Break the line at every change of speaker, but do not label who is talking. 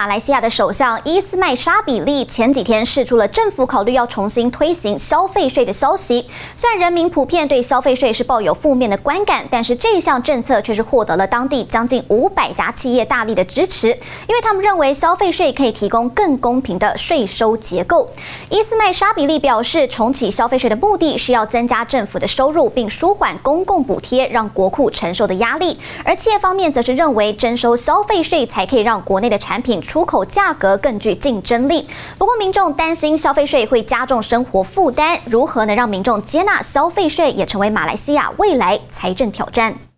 马来西亚的首相伊斯迈沙比利前几天释出了政府考虑要重新推行消费税的消息。虽然人民普遍对消费税是抱有负面的观感，但是这项政策却是获得了当地将近五百家企业大力的支持，因为他们认为消费税可以提供更公平的税收结构。伊斯迈沙比利表示，重启消费税的目的是要增加政府的收入，并舒缓公共补贴让国库承受的压力。而企业方面则是认为，征收消费税才可以让国内的产品。出口价格更具竞争力，不过民众担心消费税会加重生活负担，如何能让民众接纳消费税，也成为马来西亚未来财政挑战。